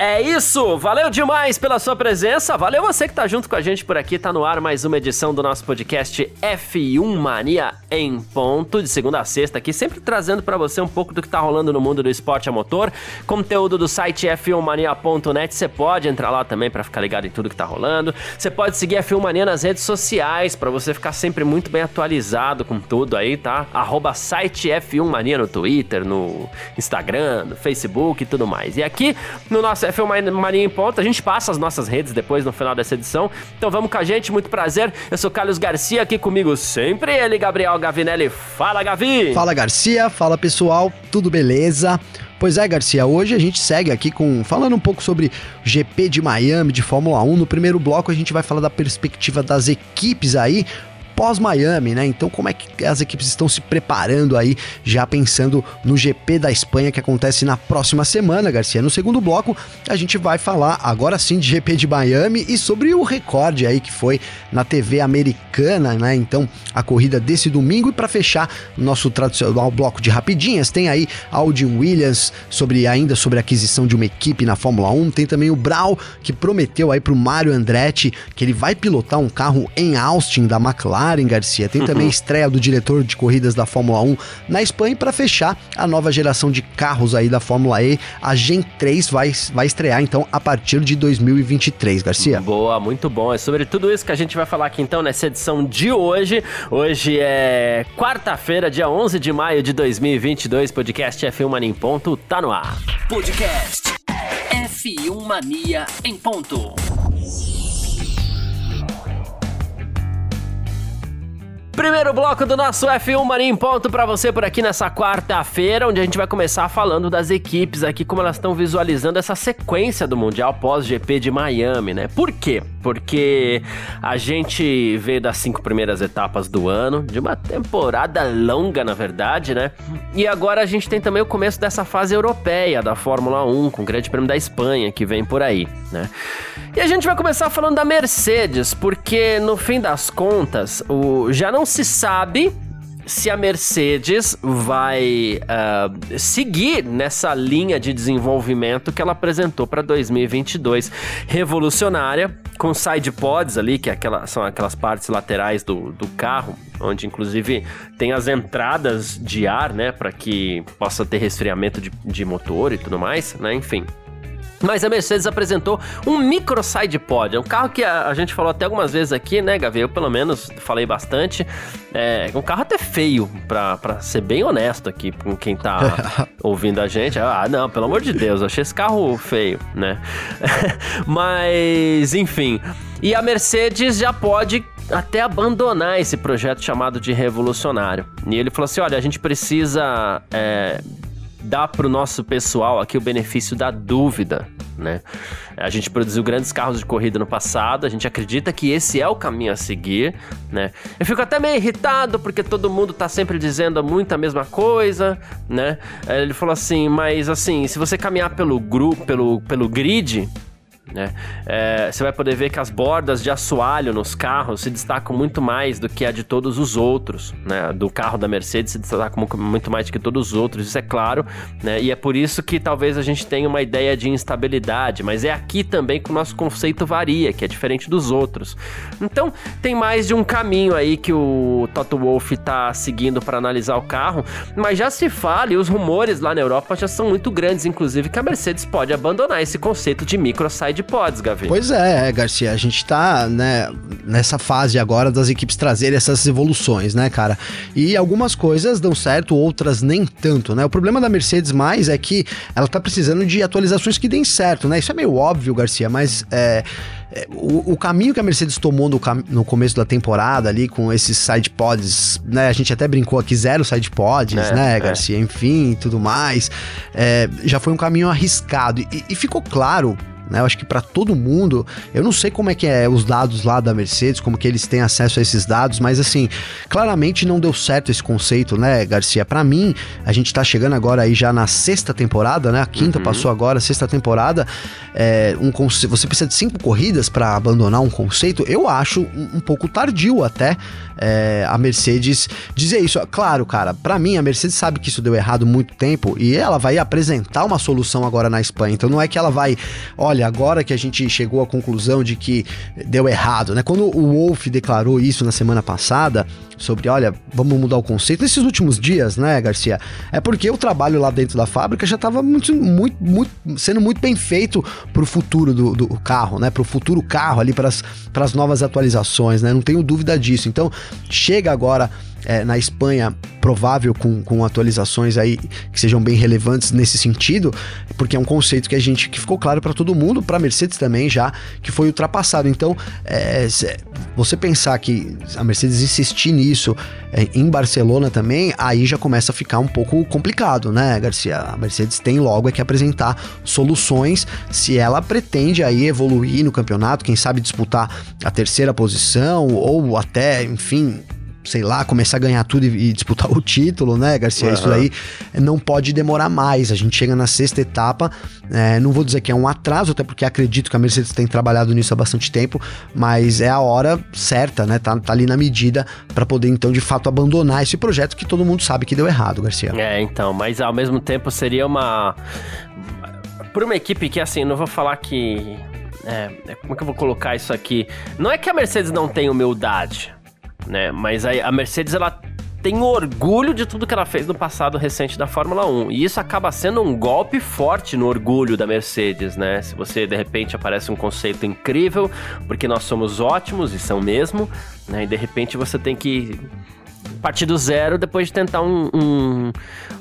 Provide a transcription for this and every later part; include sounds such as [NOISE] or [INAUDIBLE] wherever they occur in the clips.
É isso, valeu demais pela sua presença, valeu você que tá junto com a gente por aqui, tá no ar mais uma edição do nosso podcast F1 Mania em ponto, de segunda a sexta aqui, sempre trazendo para você um pouco do que tá rolando no mundo do esporte a motor, conteúdo do site f1mania.net, você pode entrar lá também para ficar ligado em tudo que tá rolando, você pode seguir a F1 Mania nas redes sociais, para você ficar sempre muito bem atualizado com tudo aí, tá? Arroba site F1 Mania no Twitter, no Instagram, no Facebook e tudo mais. E aqui no nosso F1 Mania em Ponto. A gente passa as nossas redes depois no final dessa edição. Então vamos com a gente, muito prazer. Eu sou Carlos Garcia, aqui comigo sempre ele, Gabriel Gavinelli. Fala, Gavi! Fala, Garcia. Fala, pessoal. Tudo beleza? Pois é, Garcia, hoje a gente segue aqui com falando um pouco sobre GP de Miami de Fórmula 1. No primeiro bloco a gente vai falar da perspectiva das equipes aí pós-Miami, né? Então, como é que as equipes estão se preparando aí, já pensando no GP da Espanha que acontece na próxima semana, Garcia? No segundo bloco, a gente vai falar agora sim de GP de Miami e sobre o recorde aí que foi na TV americana, né? Então, a corrida desse domingo. E para fechar nosso tradicional bloco de rapidinhas, tem aí Aldin Williams sobre ainda sobre a aquisição de uma equipe na Fórmula 1. Tem também o Brau, que prometeu aí pro Mário Andretti que ele vai pilotar um carro em Austin da McLaren Karen Garcia. Tem também a [LAUGHS] estreia do diretor de corridas da Fórmula 1 na Espanha. E para fechar, a nova geração de carros aí da Fórmula E, a Gen 3, vai, vai estrear então a partir de 2023, Garcia. Boa, muito bom. É sobre tudo isso que a gente vai falar aqui então nessa edição de hoje. Hoje é quarta-feira, dia 11 de maio de 2022. Podcast F1 Mania em Ponto tá no ar. Podcast F1 Mania em Ponto. Primeiro bloco do nosso F1 Marinho em ponto para você por aqui nessa quarta-feira, onde a gente vai começar falando das equipes aqui, como elas estão visualizando essa sequência do Mundial pós-GP de Miami, né? Por quê? Porque a gente veio das cinco primeiras etapas do ano, de uma temporada longa, na verdade, né? E agora a gente tem também o começo dessa fase europeia da Fórmula 1, com o Grande Prêmio da Espanha, que vem por aí, né? E a gente vai começar falando da Mercedes, porque no fim das contas, o já não se sabe se a Mercedes vai uh, seguir nessa linha de desenvolvimento que ela apresentou para 2022, revolucionária, com side pods ali, que é aquela, são aquelas partes laterais do, do carro, onde inclusive tem as entradas de ar, né, para que possa ter resfriamento de, de motor e tudo mais, né, enfim. Mas a Mercedes apresentou um micro side pod, é um carro que a, a, gente falou até algumas vezes aqui, né, Gavi? Eu pelo menos falei bastante. É um carro até feio, pra, pra ser bem honesto aqui com quem tá [LAUGHS] ouvindo a gente. Ah, não, pelo amor de Deus, eu achei esse carro feio, né? [LAUGHS] Mas, enfim. E a Mercedes já pode até abandonar esse projeto chamado de revolucionário. E ele falou assim: olha, a gente precisa é, dá para o nosso pessoal aqui o benefício da dúvida, né? A gente produziu grandes carros de corrida no passado, a gente acredita que esse é o caminho a seguir, né? Eu fico até meio irritado porque todo mundo tá sempre dizendo muito a mesma coisa, né? Ele falou assim, mas assim, se você caminhar pelo grupo, pelo, pelo grid, né? É, você vai poder ver que as bordas de assoalho nos carros se destacam muito mais do que a de todos os outros. Né? Do carro da Mercedes se destaca muito mais do que todos os outros, isso é claro. Né? E é por isso que talvez a gente tenha uma ideia de instabilidade, mas é aqui também que o nosso conceito varia, que é diferente dos outros. Então tem mais de um caminho aí que o Toto Wolff está seguindo para analisar o carro, mas já se fala, e os rumores lá na Europa já são muito grandes, inclusive, que a Mercedes pode abandonar esse conceito de micro side de pods, Gavi. Pois é, é, Garcia, a gente tá, né, nessa fase agora das equipes trazerem essas evoluções, né, cara? E algumas coisas dão certo, outras nem tanto, né? O problema da Mercedes mais é que ela tá precisando de atualizações que deem certo, né? Isso é meio óbvio, Garcia, mas é, é o, o, caminho que a Mercedes tomou no, no, começo da temporada ali com esses side pods, né? A gente até brincou aqui zero side pods, é, né, é. Garcia? Enfim, tudo mais. É, já foi um caminho arriscado e, e ficou claro né? Eu acho que para todo mundo, eu não sei como é que é os dados lá da Mercedes, como que eles têm acesso a esses dados, mas assim, claramente não deu certo esse conceito, né, Garcia? Para mim, a gente tá chegando agora aí já na sexta temporada, né? A quinta uhum. passou agora, sexta temporada. É, um você precisa de cinco corridas para abandonar um conceito. Eu acho um, um pouco tardio até é, a Mercedes dizer isso. Claro, cara, para mim a Mercedes sabe que isso deu errado muito tempo e ela vai apresentar uma solução agora na Espanha. Então não é que ela vai, olha, agora que a gente chegou à conclusão de que deu errado, né? Quando o Wolf declarou isso na semana passada, sobre, olha, vamos mudar o conceito. Nesses últimos dias, né, Garcia? É porque o trabalho lá dentro da fábrica já estava muito, muito, muito, sendo muito bem feito para o futuro do, do, carro, né? Para o futuro carro ali, para as novas atualizações, né? Não tenho dúvida disso. Então, chega agora é, na Espanha provável com, com atualizações aí que sejam bem relevantes nesse sentido, porque é um conceito que a gente que ficou claro para todo mundo, para Mercedes também já que foi ultrapassado. Então, é, você pensar que a Mercedes insistir nisso é, em Barcelona também, aí já começa a ficar um pouco complicado, né, Garcia? A Mercedes tem logo é que apresentar soluções se ela pretende aí evoluir no campeonato, quem sabe disputar a terceira posição ou até, enfim, sei lá, começar a ganhar tudo e, e disputar [LAUGHS] o título, né, Garcia? Uhum. Isso aí não pode demorar mais. A gente chega na sexta etapa. É, não vou dizer que é um atraso, até porque acredito que a Mercedes tem trabalhado nisso há bastante tempo, mas é a hora certa, né? Tá, tá ali na medida para poder então de fato abandonar esse projeto que todo mundo sabe que deu errado, Garcia. É, então, mas ao mesmo tempo seria uma. Por uma equipe que, assim, não vou falar que. É, é como é que eu vou colocar isso aqui? Não é que a Mercedes não tem humildade, né? Mas a, a Mercedes ela tem orgulho de tudo que ela fez no passado recente da Fórmula 1. E isso acaba sendo um golpe forte no orgulho da Mercedes, né? Se você de repente aparece um conceito incrível, porque nós somos ótimos e são mesmo, né? E de repente você tem que partir do zero depois de tentar um, um,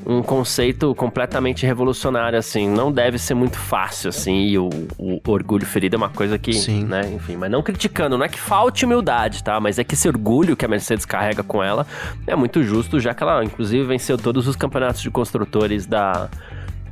um, conceito completamente revolucionário, assim. Não deve ser muito fácil, assim, e o, o orgulho ferido é uma coisa que, Sim. né, enfim, mas não criticando, não é que falte humildade, tá? Mas é que esse orgulho que a Mercedes carrega com ela é muito justo, já que ela, inclusive, venceu todos os campeonatos de construtores da,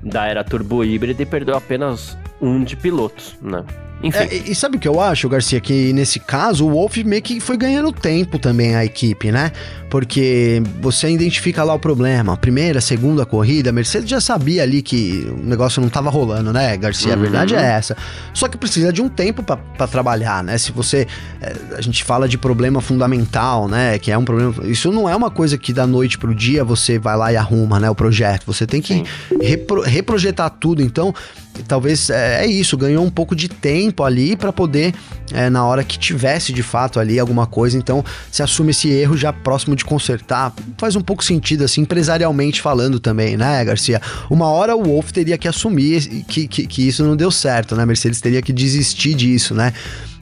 da era turbo híbrida e perdeu apenas um de pilotos, né? Enfim. É, e sabe o que eu acho, Garcia? Que nesse caso o Wolf meio que foi ganhando tempo também a equipe, né? Porque você identifica lá o problema. Primeira, segunda corrida, a Mercedes já sabia ali que o negócio não estava rolando, né, Garcia? Uhum. A verdade é essa. Só que precisa de um tempo para trabalhar, né? Se você. É, a gente fala de problema fundamental, né? Que é um problema. Isso não é uma coisa que da noite pro dia você vai lá e arruma, né? O projeto. Você tem que repro, reprojetar tudo. Então, talvez é, é, isso, ganhou um pouco de tempo ali para poder, é, na hora que tivesse de fato ali alguma coisa, então se assume esse erro já próximo de consertar. Faz um pouco sentido, assim, empresarialmente falando também, né, Garcia? Uma hora o Wolf teria que assumir que, que, que isso não deu certo, né? Mercedes teria que desistir disso, né?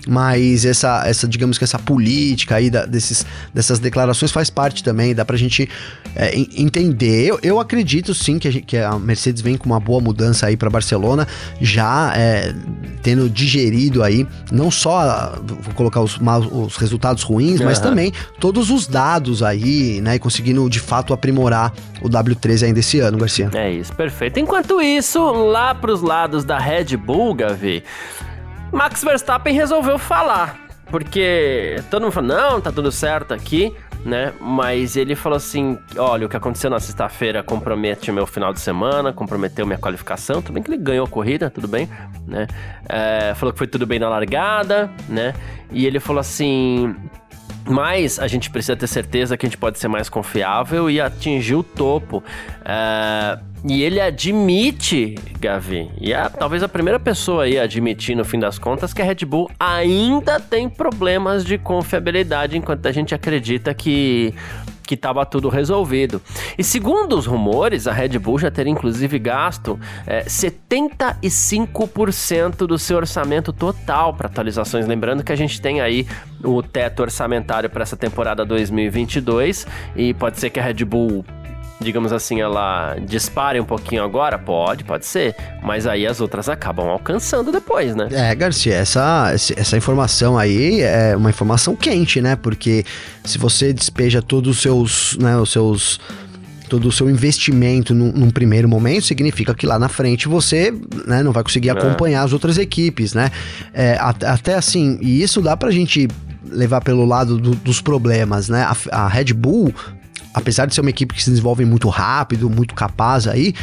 Mas essa, essa digamos que essa política aí da, desses, dessas declarações faz parte também, dá pra gente é, entender. Eu, eu acredito sim que a, que a, Mercedes vem com uma boa mudança aí para Barcelona, já é, tendo digerido aí, não só vou colocar os, os resultados ruins, uhum. mas também todos os dados aí, né, e conseguindo de fato aprimorar o W13 ainda esse ano, Garcia. É isso, perfeito. Enquanto isso, lá pros lados da Red Bull, Gavi, Max Verstappen resolveu falar. Porque todo mundo falou, não, tá tudo certo aqui, né? Mas ele falou assim: olha, o que aconteceu na sexta-feira compromete meu final de semana, comprometeu minha qualificação. Tudo bem que ele ganhou a corrida, tudo bem, né? É, falou que foi tudo bem na largada, né? E ele falou assim: mas a gente precisa ter certeza que a gente pode ser mais confiável e atingir o topo. É, e ele admite, Gavi, e é talvez a primeira pessoa aí a admitir no fim das contas que a Red Bull ainda tem problemas de confiabilidade, enquanto a gente acredita que que estava tudo resolvido. E segundo os rumores, a Red Bull já teria inclusive gasto é, 75% do seu orçamento total para atualizações. Lembrando que a gente tem aí o teto orçamentário para essa temporada 2022 e pode ser que a Red Bull digamos assim, ela dispare um pouquinho agora? Pode, pode ser. Mas aí as outras acabam alcançando depois, né? É, Garcia, essa, essa informação aí é uma informação quente, né? Porque se você despeja todos os seus, né, os seus todo o seu investimento num, num, primeiro momento, significa que lá na frente você né, não vai conseguir é. acompanhar é. as outras equipes, né? É, até assim, e isso dá pra gente levar pelo lado do, dos problemas, né? A, a Red Bull, apesar de ser uma equipe que se desenvolve muito rápido, muito capaz aí,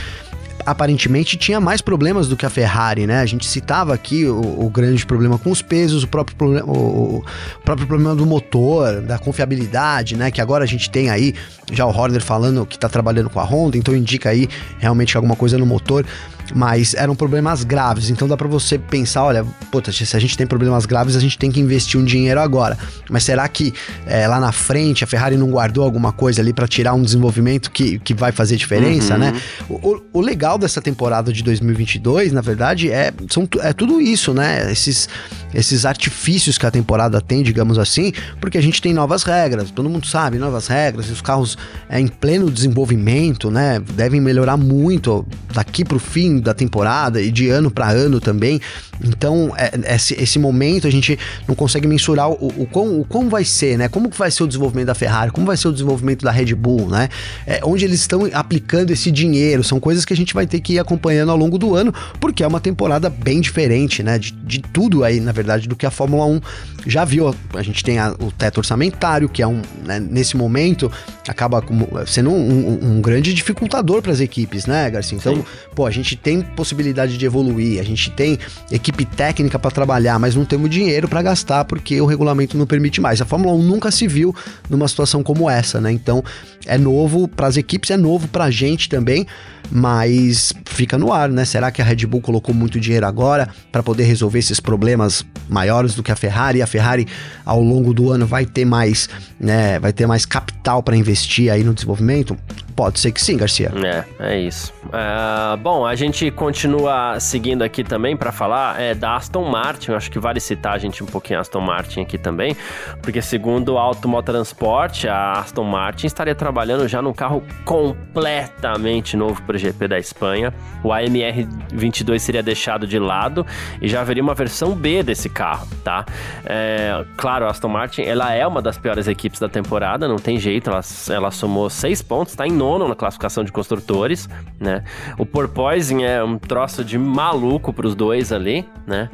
aparentemente tinha mais problemas do que a Ferrari, né? A gente citava aqui o, o grande problema com os pesos, o próprio, problema, o, o, próprio problema do motor, da confiabilidade, né? Que agora a gente tem aí já o Horner falando que tá trabalhando com a Honda, então indica aí realmente alguma coisa no motor mas eram problemas graves. Então dá para você pensar, olha, puta, se a gente tem problemas graves, a gente tem que investir um dinheiro agora. Mas será que é, lá na frente a Ferrari não guardou alguma coisa ali para tirar um desenvolvimento que, que vai fazer diferença, uhum. né? O, o, legal dessa temporada de 2022, na verdade, é, são, é tudo isso, né? Esses, esses artifícios que a temporada tem, digamos assim, porque a gente tem novas regras, todo mundo sabe, novas regras, e os carros é, em pleno desenvolvimento, né? Devem melhorar muito daqui para o fim da temporada e de ano para ano também. Então, é, esse, esse, momento a gente não consegue mensurar o, o, o, como vai ser, né? Como vai ser o desenvolvimento da Ferrari, como vai ser o desenvolvimento da Red Bull, né? É, onde eles estão aplicando esse dinheiro, são coisas que a gente vai ter que ir acompanhando ao longo do ano, porque é uma temporada bem diferente, né? De, de tudo aí, na verdade, do que a Fórmula 1 já viu. A gente tem a, o teto orçamentário, que é um, né, nesse momento, acaba sendo um, um, um grande dificultador para as equipes, né, Garcia? Então, Sim. pô, a gente tem possibilidade de evoluir, a gente tem equipe técnica para trabalhar, mas não temos dinheiro para gastar porque o regulamento não permite mais. A Fórmula 1 nunca se viu numa situação como essa, né? Então, é novo para as equipes, é novo para a gente também, mas fica no ar, né? Será que a Red Bull colocou muito dinheiro agora para poder resolver esses problemas maiores do que a Ferrari? A Ferrari ao longo do ano vai ter mais, né, vai ter mais capital para investir aí no desenvolvimento? Pode ser que sim, Garcia. É, é isso. Uh, bom, a gente continua seguindo aqui também para falar é, da Aston Martin. Acho que vale citar a gente um pouquinho a Aston Martin aqui também, porque segundo o Automotransport, a Aston Martin estaria trabalhando já num carro completamente novo para GP da Espanha. O AMR 22 seria deixado de lado e já haveria uma versão B desse carro, tá? É, claro, a Aston Martin ela é uma das piores equipes da temporada, não tem jeito. Ela, ela somou seis pontos, tá em nono na classificação de construtores, né? O porpoising é um troço de maluco para os dois ali, né?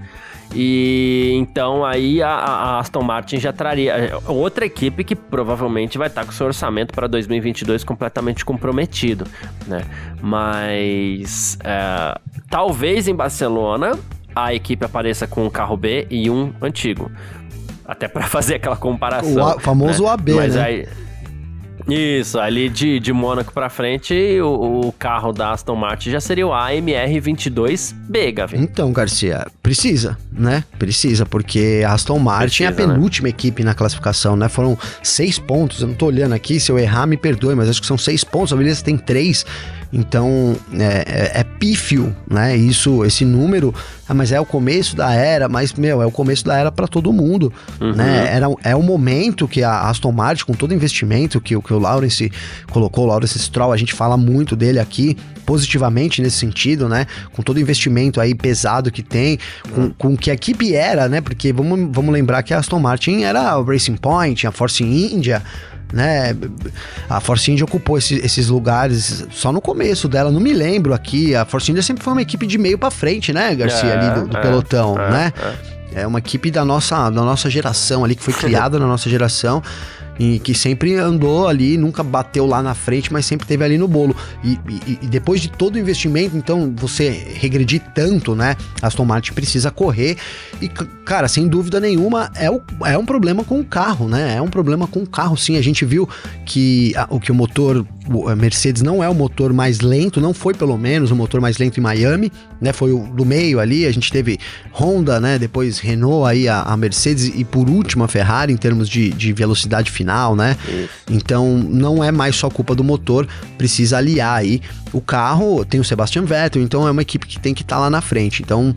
E então aí a, a, Aston Martin já traria é, outra equipe que provavelmente vai estar com seu orçamento para 2022 completamente comprometido, né? Mas é, talvez em Barcelona a equipe apareça com um carro B e um antigo, até para [LAUGHS] fazer aquela comparação. O a, famoso né? AB, Mas né? Aí, isso, ali de, de Mônaco pra frente, o, o, carro da Aston Martin já seria o AMR 22B, Gavin. Então, Garcia, precisa, né? Precisa, porque a Aston Martin precisa, é a né? penúltima né? equipe na classificação, né? Foram seis pontos, eu não tô olhando aqui, se eu errar, me perdoe, mas acho que são seis pontos, a Williams tem três. Então é, é, é, pífio, né? Isso, esse número. Ah, mas é o começo da era, mas meu, é o começo da era para todo mundo, uhum. né? Era, é o momento que a Aston Martin, com todo investimento que, que o Lawrence colocou, o Lawrence Stroll, a gente fala muito dele aqui, positivamente nesse sentido, né? Com todo o investimento aí pesado que tem, com, uhum. com que a equipe era, né? Porque vamos, vamos lembrar que a Aston Martin era o Racing Point, a Force India, né? A Force India ocupou esse, esses lugares só no começo dela, não me lembro aqui. A Force India sempre foi uma equipe de meio para frente, né, Garcia, é, ali do, do é, pelotão, é, né? É. é uma equipe da nossa, da nossa geração ali, que foi [LAUGHS] criada na nossa geração e que sempre andou ali, nunca bateu lá na frente, mas sempre teve ali no bolo. E, e, e, depois de todo o investimento, então você regredir tanto, né? Aston Martin precisa correr e, cara, sem dúvida nenhuma, é, o, é um problema com o carro, né? É um problema com o carro, sim. A gente viu que a, o que o motor o Mercedes não é o motor mais lento, não foi pelo menos o motor mais lento em Miami, né? Foi o do meio ali, a gente teve Honda, né? Depois Renault aí, a, a Mercedes e por último a Ferrari em termos de, de velocidade final final, né? Isso. Então não é mais só culpa do motor, precisa aliar aí o carro. Tem o Sebastian Vettel, então é uma equipe que tem que estar tá lá na frente. Então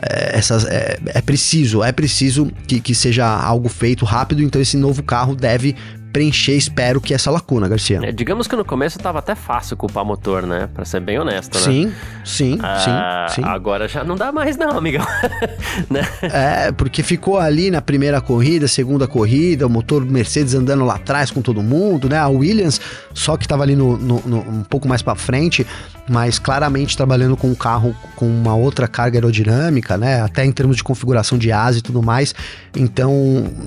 é, essas, é, é preciso, é preciso que, que seja algo feito rápido. Então esse novo carro deve preencher, espero que essa lacuna, Garcia. É, digamos que no começo tava até fácil culpar motor, né? Pra ser bem honesto, né? Sim, sim, ah, sim, sim. Agora já não dá mais não, amigão. [LAUGHS] né? É, porque ficou ali na primeira corrida, segunda corrida, o motor Mercedes andando lá atrás com todo mundo, né? A Williams só que tava ali no, no, no um pouco mais para frente, mas claramente trabalhando com um carro com uma outra carga aerodinâmica, né? Até em termos de configuração de asa e tudo mais. Então,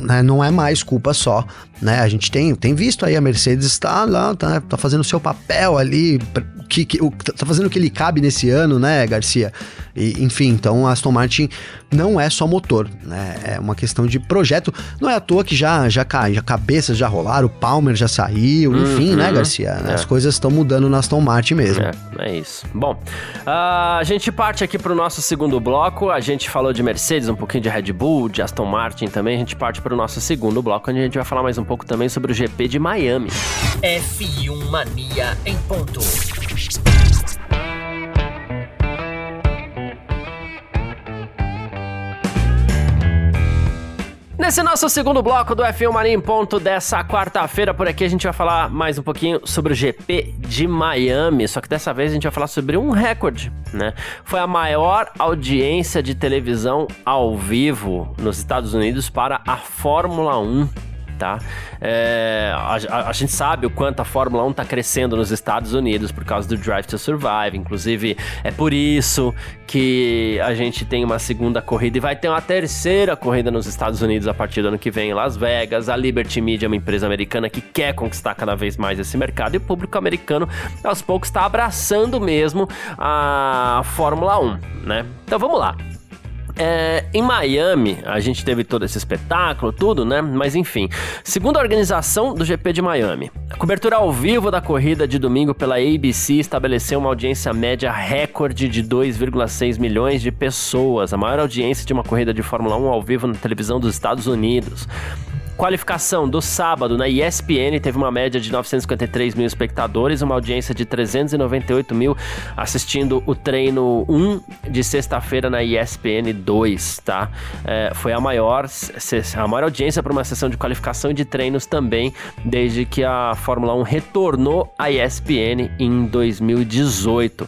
né, não é mais culpa só, né? A gente tem, tem visto aí a Mercedes está lá, tá, tá fazendo o seu papel ali, que, que, tá fazendo o que ele cabe nesse ano, né, Garcia? E, enfim, então a Aston Martin não é só motor, né? É uma questão de projeto. Não é à toa que já já cai, já cabeças já rolaram, o Palmer já saiu, enfim, né, uhum. Garcia? É. As coisas estão mudando na Aston Martin mesmo. É, é isso. Bom, a gente parte aqui para o nosso segundo bloco. A gente falou de Mercedes, um pouquinho de Red Bull, de Aston Martin também. A gente parte para o nosso segundo bloco, onde a gente vai falar mais um pouco também sobre o GP de Miami. F1 Mania em ponto. Nesse nosso segundo bloco do F1 Mania em ponto dessa quarta-feira, por aqui a gente vai falar mais um pouquinho sobre o GP de Miami, só que dessa vez a gente vai falar sobre um recorde, né? Foi a maior audiência de televisão ao vivo nos Estados Unidos para a Fórmula 1 tá? É, a, a, a, gente sabe o quanto a Fórmula 1 está crescendo nos Estados Unidos por causa do Drive to Survive. Inclusive, é por isso que a gente tem uma segunda corrida e vai ter uma terceira corrida nos Estados Unidos a partir do ano que vem em Las Vegas. A Liberty Media é uma empresa americana que quer conquistar cada vez mais esse mercado e o público americano, aos poucos, está abraçando mesmo a Fórmula 1, né? Então vamos lá. É, em Miami, a gente teve todo esse espetáculo, tudo, né? Mas enfim, segundo a organização do GP de Miami, a cobertura ao vivo da corrida de domingo pela ABC estabeleceu uma audiência média recorde de 2,6 milhões de pessoas, a maior audiência de uma corrida de Fórmula 1 ao vivo na televisão dos Estados Unidos. Qualificação do sábado na ESPN teve uma média de 953 mil espectadores, uma audiência de 398 mil assistindo o treino 1 de sexta-feira na ESPN 2, tá? É, foi a maior, a maior audiência para uma sessão de qualificação e de treinos também, desde que a Fórmula 1 retornou à ESPN em 2018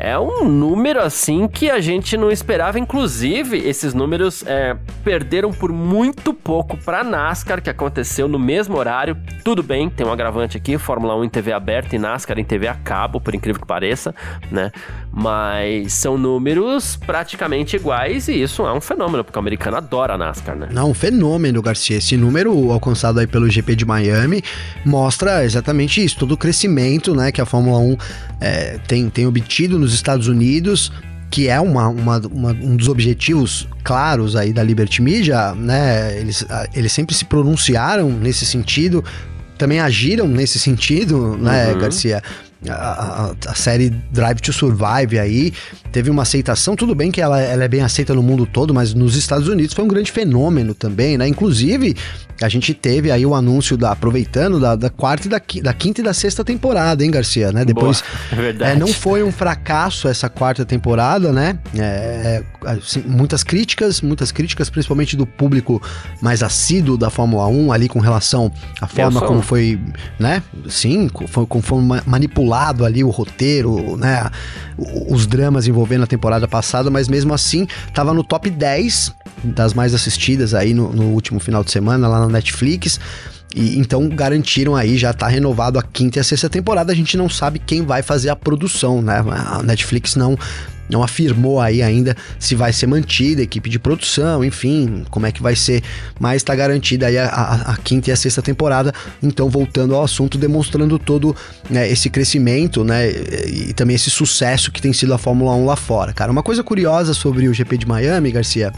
é um número assim que a gente não esperava. Inclusive, esses números é, perderam por muito pouco para NASCAR, que aconteceu no mesmo horário. Tudo bem, tem um agravante aqui: Fórmula 1 em TV aberta e NASCAR em TV a cabo, por incrível que pareça, né? Mas são números praticamente iguais e isso é um fenômeno, porque o americano adora a NASCAR, né? Não, um fenômeno, Garcia. Esse número alcançado aí pelo GP de Miami mostra exatamente isso, todo o crescimento, né, que a Fórmula 1 é, tem, tem obtido nos Estados Unidos, que é uma, uma, uma, um dos objetivos claros aí da Liberty Media, né? Eles, eles sempre se pronunciaram nesse sentido, também agiram nesse sentido, né, uhum. Garcia? A, a, a, série Drive to Survive aí teve uma aceitação, tudo bem que ela, ela é bem aceita no mundo todo, mas nos Estados Unidos foi um grande fenômeno também, né? Inclusive, a gente teve aí o anúncio da aproveitando da, da quarta e da, da, quinta e da sexta temporada, hein, Garcia, né? Depois Boa, [LAUGHS] é, é não foi um fracasso essa quarta temporada, né? É, assim, muitas críticas, muitas críticas, principalmente do público mais assíduo da Fórmula 1 ali com relação à forma como foi, né? Sim, foi, como foi manipulado ali o roteiro, né? Os dramas envolvendo a temporada passada, mas mesmo assim tava no top 10 das mais assistidas aí no, no último final de semana lá na Netflix. E então garantiram aí, já tá renovado a quinta e a sexta temporada. A gente não sabe quem vai fazer a produção, né? A Netflix não não afirmou aí ainda se vai ser mantida a equipe de produção, enfim, como é que vai ser, mas está garantida aí a, a, a, quinta e a sexta temporada. Então, voltando ao assunto, demonstrando todo né, esse crescimento, né, e também esse sucesso que tem sido a Fórmula 1 lá fora. Cara, uma coisa curiosa sobre o GP de Miami, Garcia,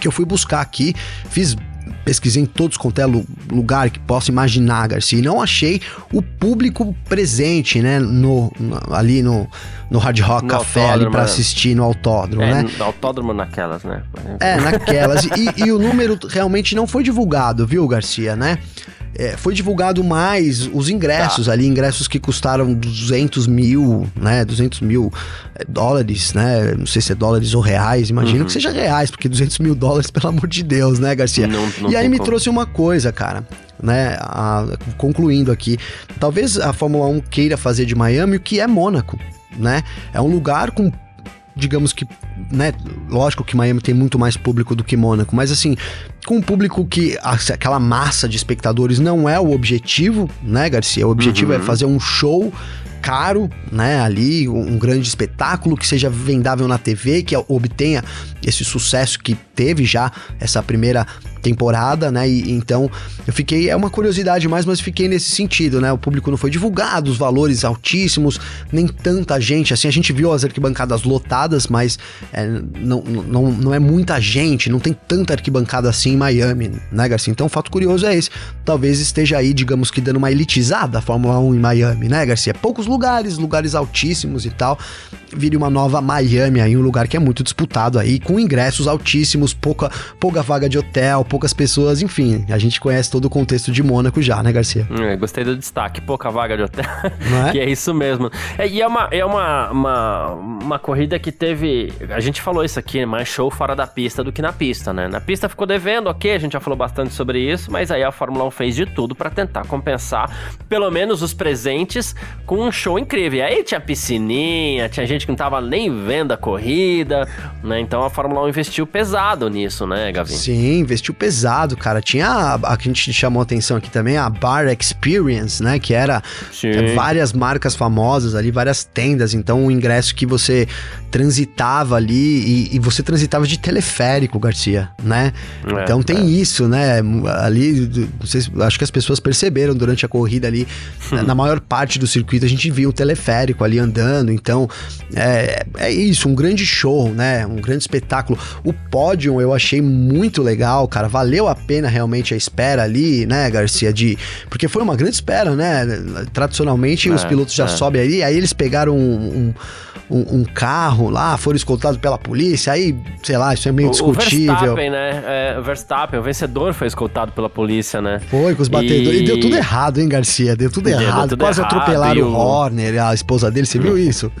que eu fui buscar aqui, fiz pesquisei em todos quanto é lugar que possa imaginar, Garcia, e não achei o público presente, né, no, no ali no, no Hard Rock no Café ali para assistir no autódromo, é, né? No autódromo naquelas, né? É, naquelas. e, e o número realmente não foi divulgado, viu, Garcia, né? É, foi divulgado mais os ingressos tá. ali, ingressos que custaram 200 mil, né? 200 mil é, dólares, né? Não sei se é dólares ou reais, imagino uhum. que seja reais, porque 200 mil dólares, [LAUGHS] pelo amor de Deus, né, Garcia? Não, não e aí me como. trouxe uma coisa, cara. né? A, concluindo aqui, talvez a Fórmula 1 queira fazer de Miami o que é Mônaco, né? É um lugar com digamos que, né, lógico que Miami tem muito mais público do que Mônaco, mas assim, com um público que aquela massa de espectadores não é o objetivo, né, Garcia? O objetivo é uhum. é fazer um show caro, né, ali, um grande espetáculo que seja vendável na TV, que obtenha esse sucesso que teve já essa primeira temporada, né? E então eu fiquei, é uma curiosidade mais, mas fiquei nesse sentido, né? O público não foi divulgado, os valores altíssimos, nem tanta gente. Assim, a gente viu as arquibancadas lotadas, mas é, não, não, não é muita gente, não tem tanta arquibancada assim em Miami, né, Garcia? Então o fato curioso é esse. Talvez esteja aí, digamos que dando uma elitizada a Fórmula 1 em Miami, né, Garcia? Poucos lugares, lugares altíssimos e tal. Vire uma nova Miami aí, um lugar que é muito disputado aí, com ingressos altíssimos, pouca, pouca vaga de hotel, poucas pessoas, enfim, a gente conhece todo o contexto de Mônaco já, né, Garcia? É, gostei do destaque, pouca vaga de hotel, é? que [LAUGHS] é isso mesmo. É, e é, uma, é uma, uma, uma corrida que teve, a gente falou isso aqui, mais show fora da pista do que na pista, né? Na pista ficou devendo, ok, a gente já falou bastante sobre isso, mas aí a Fórmula 1 fez de tudo para tentar compensar, pelo menos os presentes, com um show incrível. E aí tinha piscininha, tinha gente que não tava nem vendo a corrida, né? Então a Fórmula 1 investiu pesado nisso, né, Gavin? Sim, investiu pesado, cara. Tinha a, a que a gente chamou atenção aqui também, a Bar Experience, né? Que era é, várias marcas famosas ali, várias tendas. Então, um ingresso que você transitava ali e, e você transitava de teleférico, Garcia, né? É, então tem é. isso, né? Ali, vocês, acho que as pessoas perceberam durante a corrida ali, [LAUGHS] na maior parte do circuito a gente viu o teleférico ali andando. Então, é, é isso, um grande show, né? Um grande espetáculo. O pódio eu achei muito legal, cara. Valeu a pena realmente a espera ali, né, Garcia? De, porque foi uma grande espera, né? Tradicionalmente os é, pilotos já é. sobem ali, aí eles pegaram um, um, um, carro lá, foram escoltados pela polícia, aí, sei lá, isso é meio o, discutível. O Verstappen, né? É, o Verstappen, o vencedor foi escoltado pela polícia, né? Foi, com os batedores. E, e deu tudo errado, hein, Garcia? Deu tudo deu errado. Tudo Quase errado, atropelaram o Horner, a esposa dele, você viu isso?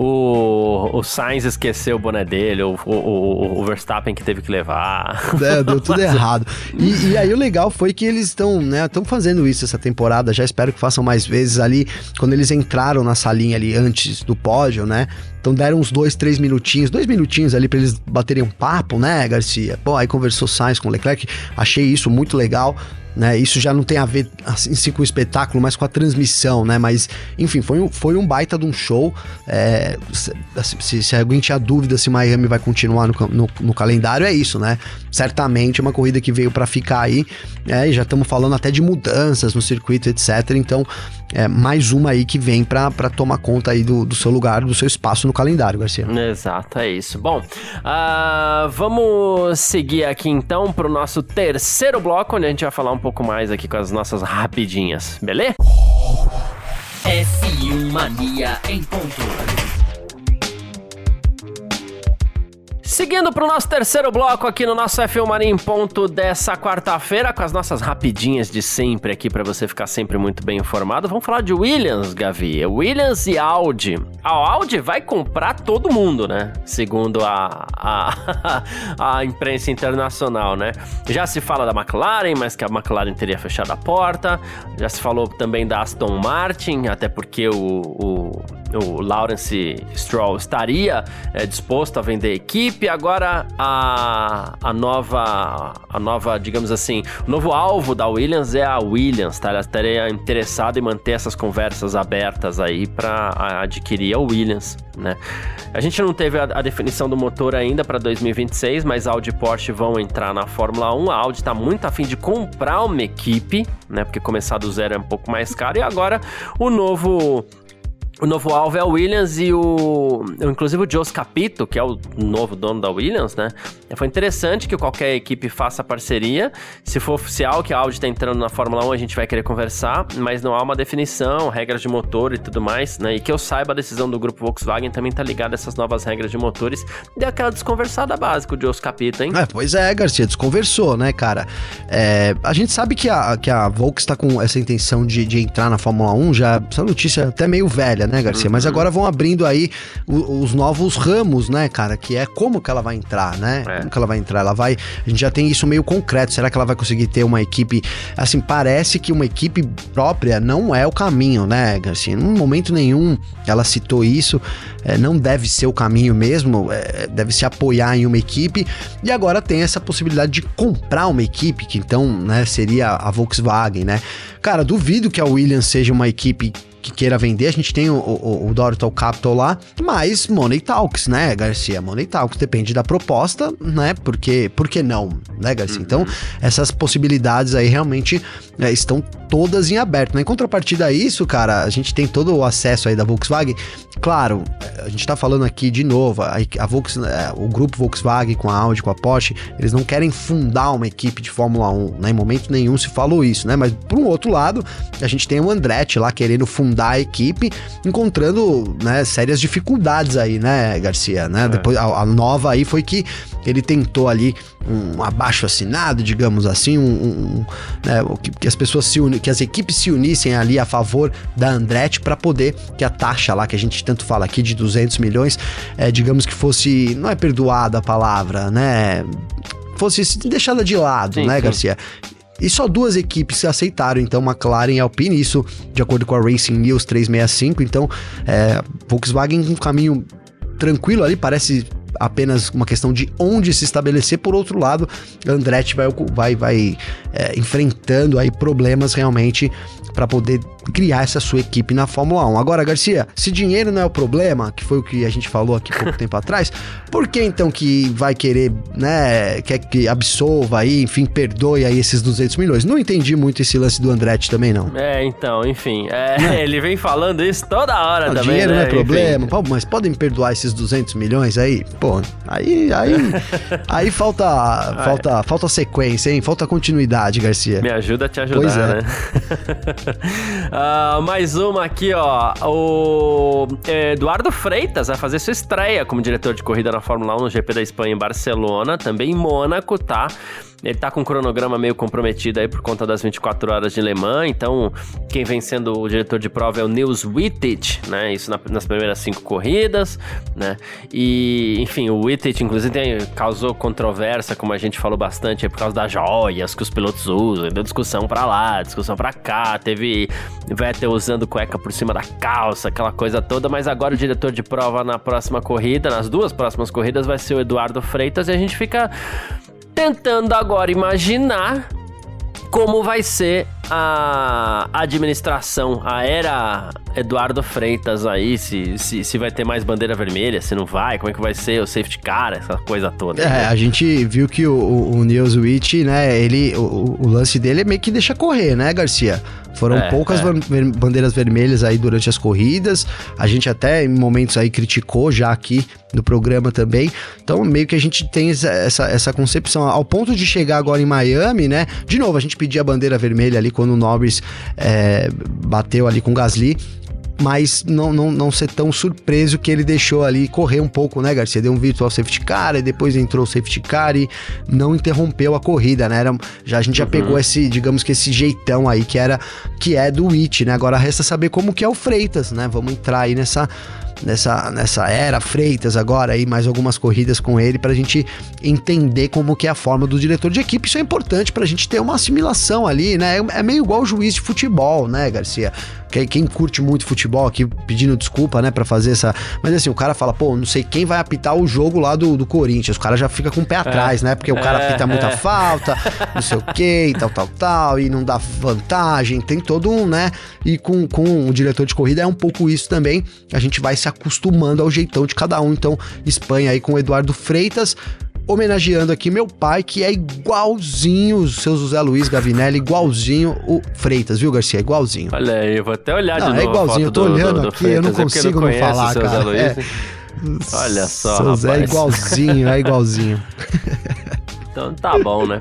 O, o Sainz esqueceu o boné dele, o, o, o Verstappen que teve que levar. [LAUGHS] É, deu tudo errado. E, e, aí o legal foi que eles estão, né, estão fazendo isso essa temporada, já espero que façam mais vezes ali, quando eles entraram na salinha ali antes do pódio, né, então deram uns dois, três minutinhos, dois minutinhos ali para eles baterem um papo, né, Garcia? Bom, aí conversou Sainz com Leclerc, achei isso muito legal né? Isso já não tem a ver assim, assim, com o espetáculo, mas com a transmissão, né? Mas, enfim, foi um, foi um baita de um show. É, se, se, alguém tinha dúvida se Miami vai continuar no, no, no, calendário, é isso, né? Certamente é uma corrida que veio para ficar aí. É, e já estamos falando até de mudanças no circuito, etc. Então, é mais uma aí que vem para tomar conta aí do, do seu lugar, do seu espaço no calendário, Garcia. Exato, é isso. Bom, uh, vamos seguir aqui então para o nosso terceiro bloco, onde a gente vai falar um pouco mais aqui com as nossas rapidinhas, beleza? F1 Mania em ponto. Seguindo para o nosso terceiro bloco aqui no nosso F1 Mania em ponto dessa quarta-feira, com as nossas rapidinhas de sempre aqui para você ficar sempre muito bem informado, vamos falar de Williams, Gavi. Williams e Audi. A Audi vai comprar todo mundo, né? Segundo a, a, [LAUGHS] a imprensa internacional, né? Já se fala da McLaren, mas que a McLaren teria fechado a porta. Já se falou também da Aston Martin, até porque o, o o Lawrence Stroll estaria é, disposto a vender a equipe. Agora a, a nova, a nova, digamos assim, o novo alvo da Williams é a Williams, tá? Ela estaria interessada em manter essas conversas abertas aí para adquirir a Williams, né? A gente não teve a, a definição do motor ainda para 2026, mas Audi e Porsche vão entrar na Fórmula 1. A Audi está muito afim de comprar uma equipe, né? Porque começar do zero é um pouco mais caro. E agora o novo o novo alvo é o Williams e o. Inclusive o Joe Capito, que é o novo dono da Williams, né? Foi interessante que qualquer equipe faça parceria. Se for oficial que a Audi está entrando na Fórmula 1, a gente vai querer conversar, mas não há uma definição, regras de motor e tudo mais, né? E que eu saiba, a decisão do grupo Volkswagen também tá ligada a essas novas regras de motores. Deu aquela desconversada básica, o Joe Capito, hein? É, pois é, Garcia, desconversou, né, cara? É, a gente sabe que a, que a Volks está com essa intenção de, de entrar na Fórmula 1, já essa notícia é até meio velha, né, Garcia? Uhum. Mas agora vão abrindo aí o, os novos ramos, né, cara? Que é como que ela vai entrar, né? É. Como que ela vai entrar? Ela vai. A gente já tem isso meio concreto. Será que ela vai conseguir ter uma equipe? Assim, parece que uma equipe própria não é o caminho, né, Garcia? Em momento nenhum ela citou isso. É, não deve ser o caminho mesmo. É, deve se apoiar em uma equipe. E agora tem essa possibilidade de comprar uma equipe, que então, né, seria a Volkswagen, né? Cara, duvido que a Williams seja uma equipe que queira vender, a gente tem o, o, o Dortal Capital lá, mas Money Talks, né, Garcia? Money Talks depende da proposta, né? Porque, por que não, né, Garcia? Então, uhum. Então, essas possibilidades aí realmente né, estão todas em aberto. Né? Em contrapartida a isso, cara, a gente tem todo o acesso aí da Volkswagen. Claro, a gente tá falando aqui de novo, a, a Volkswagen, é, o grupo Volkswagen com a Audi, com a Porsche, eles não querem fundar uma equipe de Fórmula 1, né? Em momento nenhum se falou isso, né? Mas por um outro lado, a gente tem o Andretti lá querendo fundar a equipe, encontrando, né, sérias dificuldades aí, né, Garcia, né? É. Depois a, a nova aí foi que ele tentou ali um abaixo assinado, digamos assim, um, um né, que, que, as pessoas se unem, que as equipes se unissem ali a favor da Andretti para poder que a taxa lá que a gente tanto fala aqui de 200 milhões, é, digamos que fosse, não é perdoada a palavra, né? Fosse deixada de lado, sim, né, sim. Garcia? E só duas equipes aceitaram, então, McLaren e Alpine, isso de acordo com a Racing News 365. Então, é, Volkswagen um caminho tranquilo ali, parece apenas uma questão de onde se estabelecer. Por outro lado, Andretti vai, vai, vai é, enfrentando aí problemas realmente para poder criar essa sua equipe na Fórmula 1. Agora, Garcia, se dinheiro não é o problema, que foi o que a gente falou aqui pouco [LAUGHS] tempo atrás, por que então que vai querer, né, quer que absolva aí, enfim, perdoe aí esses 200 milhões? Não entendi muito esse lance do Andretti também, não. É, então, enfim, é, né? [LAUGHS] ele vem falando isso toda hora não, também, dinheiro né? não é problema, Pô, mas podem perdoar esses 200 milhões aí? Pô, aí, aí, [LAUGHS] aí falta, falta, falta sequência, hein? Falta continuidade, Garcia. Me ajuda a te ajudar, pois é. né? Uh, mais uma aqui, ó. O Eduardo Freitas vai fazer sua estreia como diretor de corrida na Fórmula 1 no GP da Espanha em Barcelona, também em Mônaco, tá? Ele tá com um cronograma meio comprometido aí por conta das 24 horas de Le Mans, então quem vem sendo o diretor de prova é o Nils Wittich, né? Isso na, nas primeiras cinco corridas, né? E, enfim, o Wittich, inclusive, tem, causou controvérsia, como a gente falou bastante, é por causa das joias que os pilotos usam, deu discussão pra lá, discussão pra cá, teve Vettel usando cueca por cima da calça, aquela coisa toda, mas agora o diretor de prova na próxima corrida, nas duas próximas corridas, vai ser o Eduardo Freitas e a gente fica tentando agora imaginar como vai ser a administração, a era Eduardo Freitas aí, se, se, se vai ter mais bandeira vermelha, se não vai, como é que vai ser o safety car, essa coisa toda. É, a gente viu que o, o, o né, ele, o, o, lance dele é meio que deixa correr, né, Garcia? Foram é, poucas é. bandeiras vermelhas aí durante as corridas. A gente até em momentos aí criticou já aqui no programa também. Então, meio que a gente tem essa, essa concepção. Ao ponto de chegar agora em Miami, né? De novo, a gente pedia a bandeira vermelha ali quando o Norris é, bateu ali com o Gasly mas não, não, não ser tão surpreso que ele deixou ali correr um pouco, né, Garcia? Deu um virtual safety car e depois entrou o safety car e não interrompeu a corrida, né? Era, já, a gente já uhum. pegou esse, digamos que esse jeitão aí que era que é do Witch, né? Agora resta saber como que é o Freitas, né? Vamos entrar aí nessa nessa, nessa era Freitas agora aí mais algumas corridas com ele para a gente entender como que é a forma do diretor de equipe. Isso é importante para a gente ter uma assimilação ali, né? É meio igual o juiz de futebol, né, Garcia? quem curte muito futebol aqui pedindo desculpa, né, para fazer essa. Mas assim, o cara fala, pô, não sei quem vai apitar o jogo lá do, do Corinthians. O cara já fica com o pé é. atrás, né? Porque o cara é, apita muita é. falta, [LAUGHS] não sei o que, tal, tal, tal, e não dá vantagem. Tem todo um, né? E com, com o diretor de corrida é um pouco isso também. A gente vai se acostumando ao jeitão de cada um. Então, Espanha aí com o Eduardo Freitas homenageando aqui meu pai, que é igualzinho o seu José Luiz Gavinelli, igualzinho o Freitas, viu, Garcia? Igualzinho. Olha aí, eu vou até olhar não, de novo. É igualzinho, eu tô do, olhando do, do aqui, Freitas, eu não consigo não, não falar, cara. É. Olha só, seu. Zé é igualzinho, é igualzinho. [LAUGHS] então tá bom, né?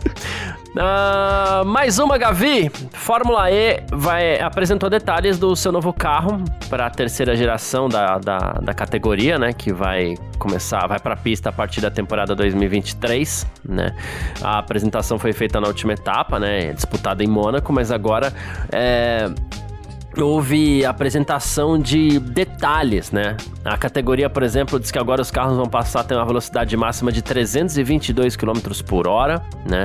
Uh, mais uma, Gavi. Fórmula E vai, apresentou detalhes do seu novo carro para a terceira geração da, da, da, categoria, né? Que vai começar, vai para a pista a partir da temporada 2023, né? A apresentação foi feita na última etapa, né? Disputada em Mônaco, mas agora é, houve apresentação de detalhes, né? A categoria, por exemplo, diz que agora os carros vão passar a ter uma velocidade máxima de 322 km por hora, né?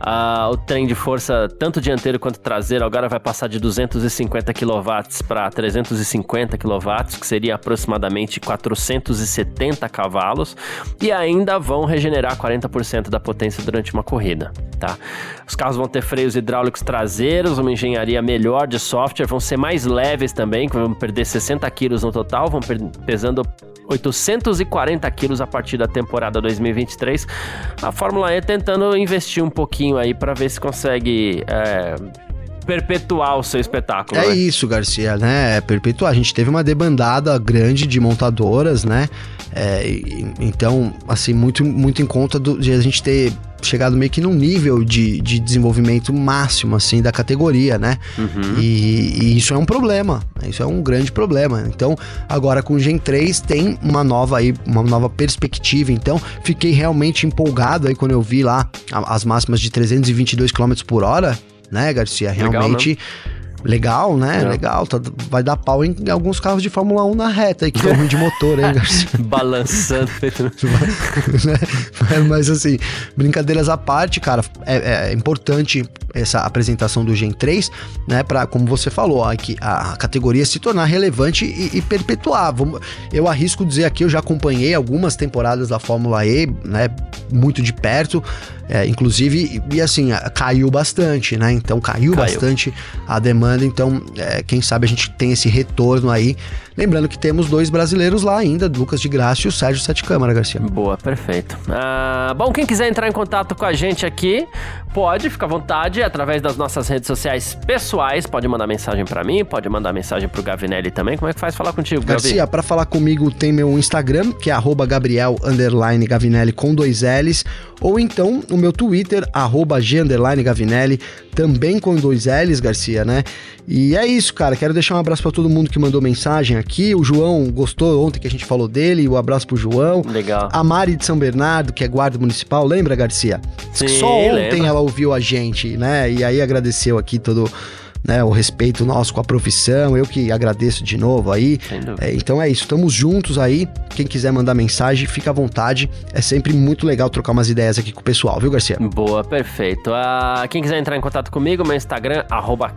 Ah, o trem de força, tanto dianteiro quanto traseiro, agora vai passar de 250 kW para 350 kW, que seria aproximadamente 470 cavalos, e ainda vão regenerar 40% da potência durante uma corrida, tá? Os carros vão ter freios hidráulicos traseiros, uma engenharia melhor de software, vão ser mais leves também, vão perder 60 quilos no total, vão pesando 840 quilos a partir da temporada 2023. A Fórmula E tentando investir um pouquinho aí para ver se consegue é, perpetuar o seu espetáculo. É né? isso, Garcia, né? É perpetuar. A gente teve uma debandada grande de montadoras, né? É, então, assim, muito, muito em conta do, de a gente ter chegado meio que num nível de, de desenvolvimento máximo, assim, da categoria, né? Uhum. E, e, isso é um problema, isso é um grande problema. Então, agora com o Gen 3 tem uma nova aí, uma nova perspectiva. Então, fiquei realmente empolgado aí quando eu vi lá as máximas de 322 km por hora, né, Garcia? Realmente. Legal, Legal, né? É. Legal. Tá, vai dar pau em, alguns carros de Fórmula 1 na reta aí, que estão ruim de motor, hein, Garcia? [LAUGHS] Balançando. [LAUGHS] Né? Mas assim, brincadeiras à parte, cara, é, é, importante essa apresentação do Gen 3, né? Pra, como você falou, ó, que a categoria se tornar relevante e, e perpetuar. Vamos, eu arrisco dizer aqui, eu já acompanhei algumas temporadas da Fórmula E, né? Muito de perto. É, inclusive, e assim, caiu bastante, né? Então caiu, caiu. bastante a demanda. Então, é, quem sabe a gente tem esse retorno aí. Lembrando que temos dois brasileiros lá ainda, Lucas de Graça e o Sérgio Sete Câmara, Garcia. Boa, perfeito. Ah, bom, quem quiser entrar em contato com a gente aqui, pode, fica à vontade, através das nossas redes sociais pessoais. Pode mandar mensagem para mim, pode mandar mensagem pro Gavinelli também. Como é que faz falar contigo, Garcia, para falar comigo tem meu Instagram, que é Gabriel Gavinelli com dois L's, ou então o meu Twitter, arroba G Gavinelli, também com dois L's, Garcia, né? E é isso, cara. Quero deixar um abraço para todo mundo que mandou mensagem aqui. O João gostou ontem que a gente falou dele. O um abraço pro João. Legal. A Mari de São Bernardo, que é guarda municipal, lembra, Garcia? Sim, Só ontem ela ouviu a gente, né? E aí agradeceu aqui todo né, o respeito nosso com a profissão. Eu que agradeço de novo aí. É, então é isso, estamos juntos aí. Quem quiser mandar mensagem, fica à vontade. É sempre muito legal trocar umas ideias aqui com o pessoal, viu, Garcia? Boa, perfeito. Uh, quem quiser entrar em contato comigo, meu Instagram,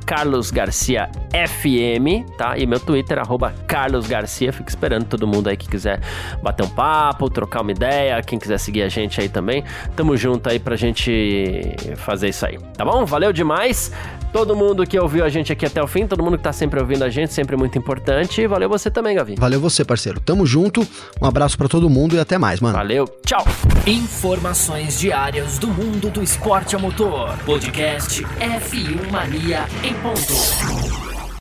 carlosgarciafm, tá? E meu Twitter, carlosgarcia. Fico esperando todo mundo aí que quiser bater um papo, trocar uma ideia. Quem quiser seguir a gente aí também. Tamo junto aí pra gente fazer isso aí, tá bom? Valeu demais. Todo mundo que ouviu a gente aqui até o fim, todo mundo que tá sempre ouvindo a gente, sempre muito importante. E valeu você também, Gavi. Valeu você, parceiro. Tamo junto. Um abraço para todo mundo e até mais, mano. Valeu. Tchau. Informações diárias do mundo do esporte a motor. Podcast F1 Mania em ponto.